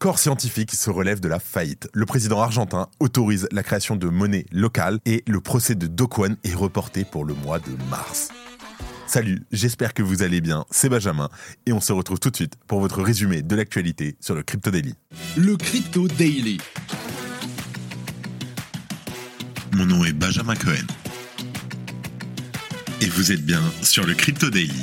Corps scientifique se relève de la faillite. Le président argentin autorise la création de monnaie locale et le procès de Do est reporté pour le mois de mars. Salut, j'espère que vous allez bien, c'est Benjamin et on se retrouve tout de suite pour votre résumé de l'actualité sur le Crypto Daily. Le Crypto Daily. Mon nom est Benjamin Cohen. Et vous êtes bien sur le Crypto Daily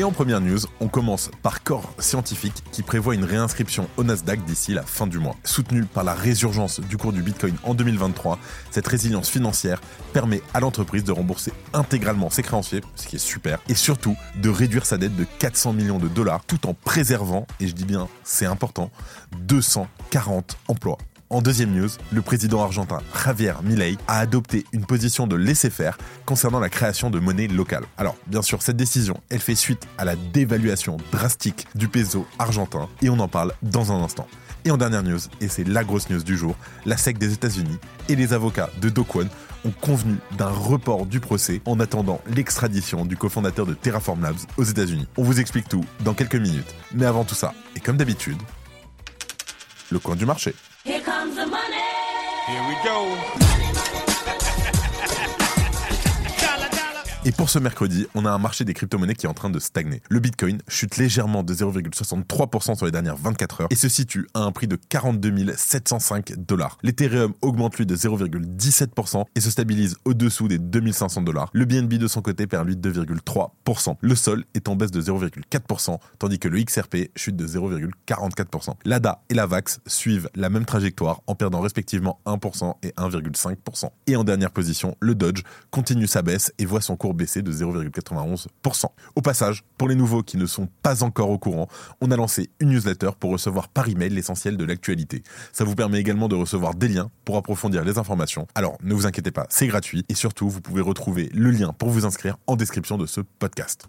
Et en première news, on commence par Core Scientifique qui prévoit une réinscription au Nasdaq d'ici la fin du mois. Soutenu par la résurgence du cours du Bitcoin en 2023, cette résilience financière permet à l'entreprise de rembourser intégralement ses créanciers, ce qui est super, et surtout de réduire sa dette de 400 millions de dollars tout en préservant, et je dis bien c'est important, 240 emplois. En deuxième news, le président argentin Javier Milei a adopté une position de laisser-faire concernant la création de monnaie locale. Alors, bien sûr, cette décision, elle fait suite à la dévaluation drastique du peso argentin et on en parle dans un instant. Et en dernière news, et c'est la grosse news du jour, la SEC des États-Unis et les avocats de Do ont convenu d'un report du procès en attendant l'extradition du cofondateur de Terraform Labs aux États-Unis. On vous explique tout dans quelques minutes. Mais avant tout ça, et comme d'habitude, le coin du marché. Here we go. Et pour ce mercredi, on a un marché des crypto-monnaies qui est en train de stagner. Le Bitcoin chute légèrement de 0,63% sur les dernières 24 heures et se situe à un prix de 42 705 dollars. L'Ethereum augmente lui de 0,17% et se stabilise au-dessous des 2500 dollars. Le BNB de son côté perd lui de 2,3%. Le Sol est en baisse de 0,4% tandis que le XRP chute de 0,44%. L'ADA et la VAX suivent la même trajectoire en perdant respectivement 1% et 1,5%. Et en dernière position, le Dodge continue sa baisse et voit son cours de 0,91%. Au passage, pour les nouveaux qui ne sont pas encore au courant, on a lancé une newsletter pour recevoir par email l'essentiel de l'actualité. Ça vous permet également de recevoir des liens pour approfondir les informations. Alors ne vous inquiétez pas, c'est gratuit et surtout vous pouvez retrouver le lien pour vous inscrire en description de ce podcast.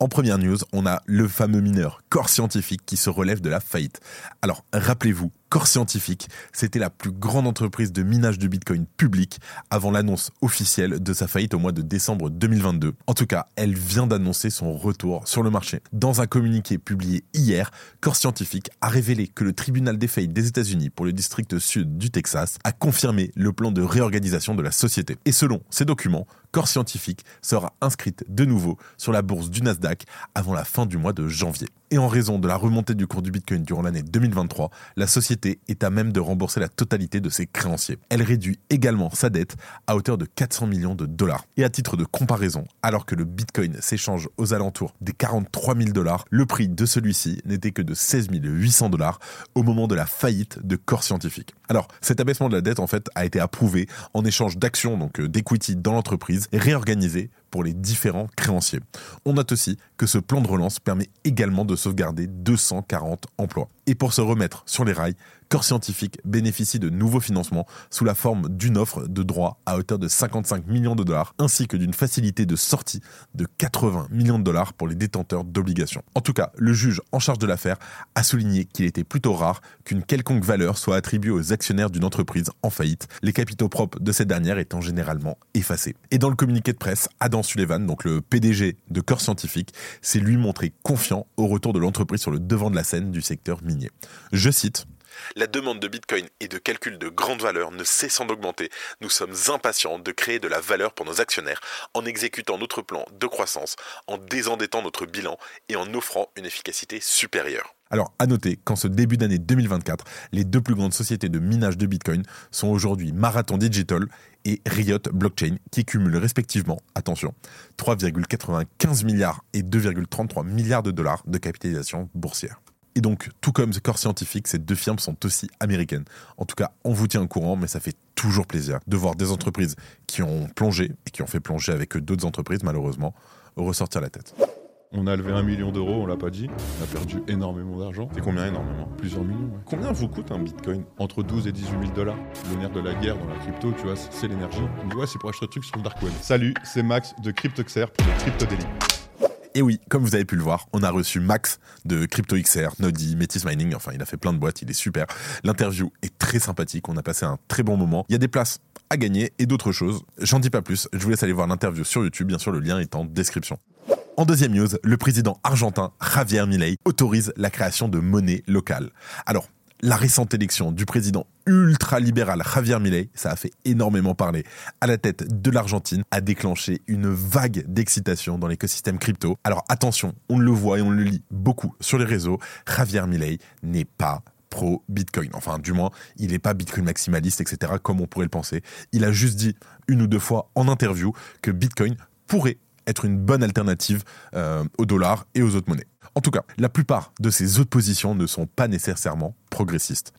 En première news, on a le fameux mineur Corps Scientifique qui se relève de la faillite. Alors, rappelez-vous, Corps Scientifique, c'était la plus grande entreprise de minage de Bitcoin public avant l'annonce officielle de sa faillite au mois de décembre 2022. En tout cas, elle vient d'annoncer son retour sur le marché. Dans un communiqué publié hier, Corps Scientifique a révélé que le tribunal des faillites des États-Unis pour le district sud du Texas a confirmé le plan de réorganisation de la société. Et selon ces documents, Corps Scientifique sera inscrite de nouveau sur la bourse du Nasdaq avant la fin du mois de janvier. Et en raison de la remontée du cours du Bitcoin durant l'année 2023, la société est à même de rembourser la totalité de ses créanciers. Elle réduit également sa dette à hauteur de 400 millions de dollars. Et à titre de comparaison, alors que le Bitcoin s'échange aux alentours des 43 000 dollars, le prix de celui-ci n'était que de 16 800 dollars au moment de la faillite de Corps Scientifique. Alors, cet abaissement de la dette, en fait, a été approuvé en échange d'actions, donc euh, d'equity dans l'entreprise, réorganisées pour les différents créanciers. On note aussi que ce plan de relance permet également de sauvegarder 240 emplois. Et pour se remettre sur les rails, Corps Scientifique bénéficie de nouveaux financements sous la forme d'une offre de droit à hauteur de 55 millions de dollars, ainsi que d'une facilité de sortie de 80 millions de dollars pour les détenteurs d'obligations. En tout cas, le juge en charge de l'affaire a souligné qu'il était plutôt rare qu'une quelconque valeur soit attribuée aux actionnaires d'une entreprise en faillite, les capitaux propres de cette dernière étant généralement effacés. Et dans le communiqué de presse, Adam Sullivan, donc le PDG de Corps Scientifique, s'est lui montré confiant au retour de l'entreprise sur le devant de la scène du secteur minier. Je cite la demande de Bitcoin et de calcul de grande valeur ne cessant d'augmenter, nous sommes impatients de créer de la valeur pour nos actionnaires en exécutant notre plan de croissance, en désendettant notre bilan et en offrant une efficacité supérieure. Alors, à noter qu'en ce début d'année 2024, les deux plus grandes sociétés de minage de Bitcoin sont aujourd'hui Marathon Digital et Riot Blockchain, qui cumulent respectivement, attention, 3,95 milliards et 2,33 milliards de dollars de capitalisation boursière. Et donc, tout comme The Corps Scientifique, ces deux firmes sont aussi américaines. En tout cas, on vous tient au courant, mais ça fait toujours plaisir de voir des entreprises qui ont plongé et qui ont fait plonger avec d'autres entreprises, malheureusement, ressortir la tête. On a levé un million d'euros, on l'a pas dit. On a perdu énormément d'argent. C'est combien énormément Plusieurs millions. Combien vous coûte un bitcoin Entre 12 et 18 000 dollars. Le nerf de la guerre dans la crypto, tu vois, c'est l'énergie. On dit ouais, c'est pour acheter le truc sur le dark web. Salut, c'est Max de CryptoXer pour le Crypto Daily. Et oui, comme vous avez pu le voir, on a reçu Max de CryptoXR, Nodi, Metis Mining, enfin il a fait plein de boîtes, il est super. L'interview est très sympathique, on a passé un très bon moment. Il y a des places à gagner et d'autres choses. J'en dis pas plus, je vous laisse aller voir l'interview sur YouTube, bien sûr le lien est en description. En deuxième news, le président argentin Javier Milei autorise la création de monnaie locale. Alors, la récente élection du président ultra-libéral Javier Milei, ça a fait énormément parler, à la tête de l'Argentine, a déclenché une vague d'excitation dans l'écosystème crypto. Alors attention, on le voit et on le lit beaucoup sur les réseaux, Javier Milei n'est pas pro Bitcoin. Enfin, du moins, il n'est pas Bitcoin maximaliste, etc., comme on pourrait le penser. Il a juste dit une ou deux fois en interview que Bitcoin pourrait être une bonne alternative euh, au dollar et aux autres monnaies. En tout cas, la plupart de ses autres positions ne sont pas nécessairement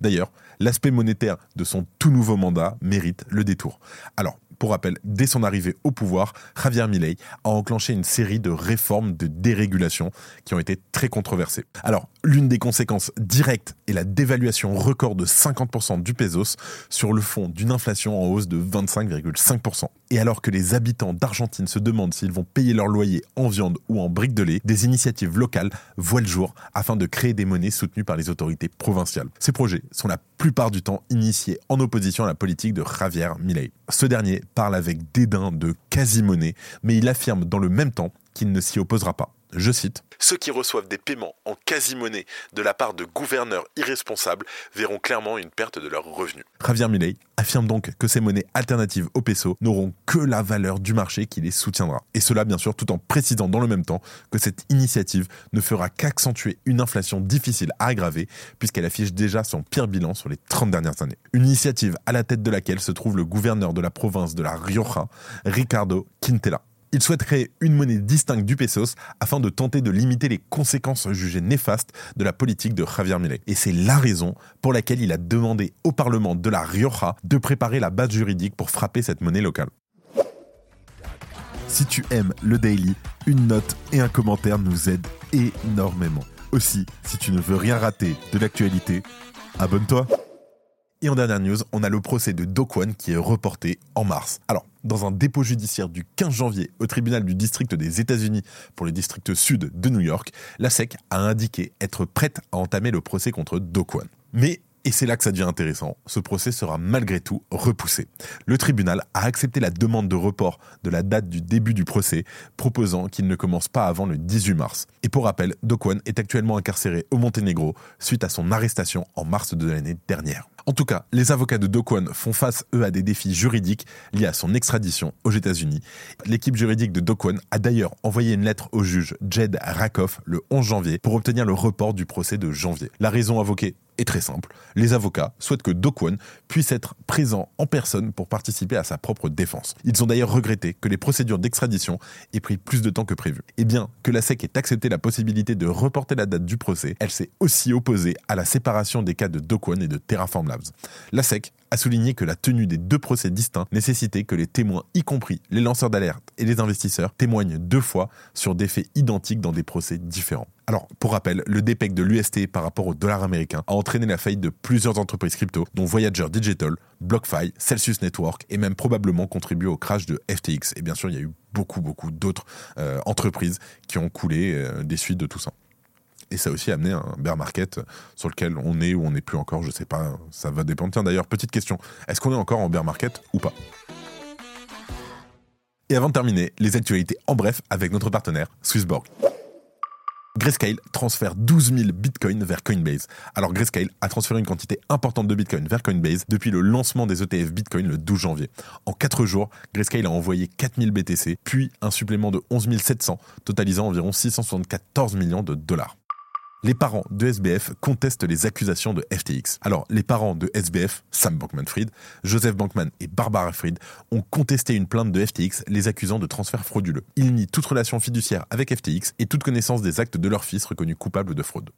D'ailleurs, l'aspect monétaire de son tout nouveau mandat mérite le détour. Alors, pour rappel, dès son arrivée au pouvoir, Javier Milei a enclenché une série de réformes de dérégulation qui ont été très controversées. Alors, l'une des conséquences directes est la dévaluation record de 50% du pesos sur le fond d'une inflation en hausse de 25,5%. Et alors que les habitants d'Argentine se demandent s'ils vont payer leur loyer en viande ou en briques de lait, des initiatives locales voient le jour afin de créer des monnaies soutenues par les autorités provinciales. Ces projets sont la plupart du temps initiés en opposition à la politique de Javier Milei. Ce dernier parle avec dédain de quasi-monnaie, mais il affirme dans le même temps qu'il ne s'y opposera pas. Je cite Ceux qui reçoivent des paiements en quasi-monnaie de la part de gouverneurs irresponsables verront clairement une perte de leurs revenus. Javier Milei affirme donc que ces monnaies alternatives au peso n'auront que la valeur du marché qui les soutiendra. Et cela, bien sûr, tout en précisant dans le même temps que cette initiative ne fera qu'accentuer une inflation difficile à aggraver, puisqu'elle affiche déjà son pire bilan sur les 30 dernières années. Une initiative à la tête de laquelle se trouve le gouverneur de la province de la Rioja, Ricardo Quintela. Il souhaite créer une monnaie distincte du pesos afin de tenter de limiter les conséquences jugées néfastes de la politique de Javier Milei. Et c'est la raison pour laquelle il a demandé au Parlement de la Rioja de préparer la base juridique pour frapper cette monnaie locale. Si tu aimes le daily, une note et un commentaire nous aident énormément. Aussi, si tu ne veux rien rater de l'actualité, abonne-toi. Et en dernière news, on a le procès de Dokwan qui est reporté en mars. Alors, dans un dépôt judiciaire du 15 janvier au tribunal du district des États-Unis pour le district sud de New York, la SEC a indiqué être prête à entamer le procès contre Dokwan. Mais et c'est là que ça devient intéressant. Ce procès sera malgré tout repoussé. Le tribunal a accepté la demande de report de la date du début du procès, proposant qu'il ne commence pas avant le 18 mars. Et pour rappel, Dokwan est actuellement incarcéré au Monténégro suite à son arrestation en mars de l'année dernière. En tout cas, les avocats de Dokwan font face, eux, à des défis juridiques liés à son extradition aux États-Unis. L'équipe juridique de Dokwan a d'ailleurs envoyé une lettre au juge Jed Rakoff le 11 janvier pour obtenir le report du procès de janvier. La raison invoquée est très simple. Les avocats souhaitent que Dokwon puisse être présent en personne pour participer à sa propre défense. Ils ont d'ailleurs regretté que les procédures d'extradition aient pris plus de temps que prévu. Et bien que la SEC ait accepté la possibilité de reporter la date du procès, elle s'est aussi opposée à la séparation des cas de Dokwon et de Terraform La SEC a souligné que la tenue des deux procès distincts nécessitait que les témoins, y compris les lanceurs d'alerte et les investisseurs, témoignent deux fois sur des faits identiques dans des procès différents. Alors, pour rappel, le DPEC de l'UST par rapport au dollar américain a entraîné la faillite de plusieurs entreprises crypto, dont Voyager Digital, BlockFi, Celsius Network, et même probablement contribué au crash de FTX. Et bien sûr, il y a eu beaucoup, beaucoup d'autres euh, entreprises qui ont coulé euh, des suites de tout ça. Et ça a aussi amené un bear market sur lequel on est ou on n'est plus encore, je sais pas, ça va dépendre. Tiens d'ailleurs, petite question, est-ce qu'on est encore en bear market ou pas? Et avant de terminer, les actualités en bref avec notre partenaire Swissborg. Grayscale transfère 12 000 bitcoins vers Coinbase. Alors Grayscale a transféré une quantité importante de bitcoins vers Coinbase depuis le lancement des ETF Bitcoin le 12 janvier. En 4 jours, Grayscale a envoyé 4000 BTC, puis un supplément de 11 700, totalisant environ 674 millions de dollars les parents de SBF contestent les accusations de FTX. Alors, les parents de SBF, Sam Bankman-Fried, Joseph Bankman et Barbara Fried, ont contesté une plainte de FTX les accusant de transfert frauduleux. Ils nient toute relation fiduciaire avec FTX et toute connaissance des actes de leur fils reconnus coupables de fraude.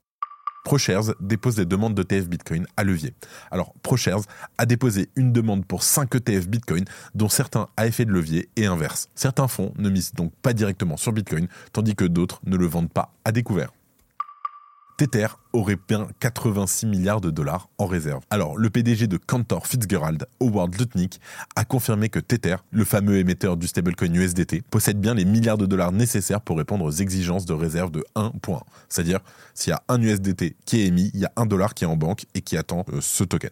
ProShares dépose des demandes d'ETF Bitcoin à levier. Alors, ProShares a déposé une demande pour 5 ETF Bitcoin, dont certains à effet de levier et inverse. Certains fonds ne misent donc pas directement sur Bitcoin, tandis que d'autres ne le vendent pas à découvert. Tether aurait bien 86 milliards de dollars en réserve. Alors, le PDG de Cantor Fitzgerald, Howard Lutnick, a confirmé que Tether, le fameux émetteur du stablecoin USDT, possède bien les milliards de dollars nécessaires pour répondre aux exigences de réserve de 1.1. C'est-à-dire, s'il y a un USDT qui est émis, il y a un dollar qui est en banque et qui attend euh, ce token.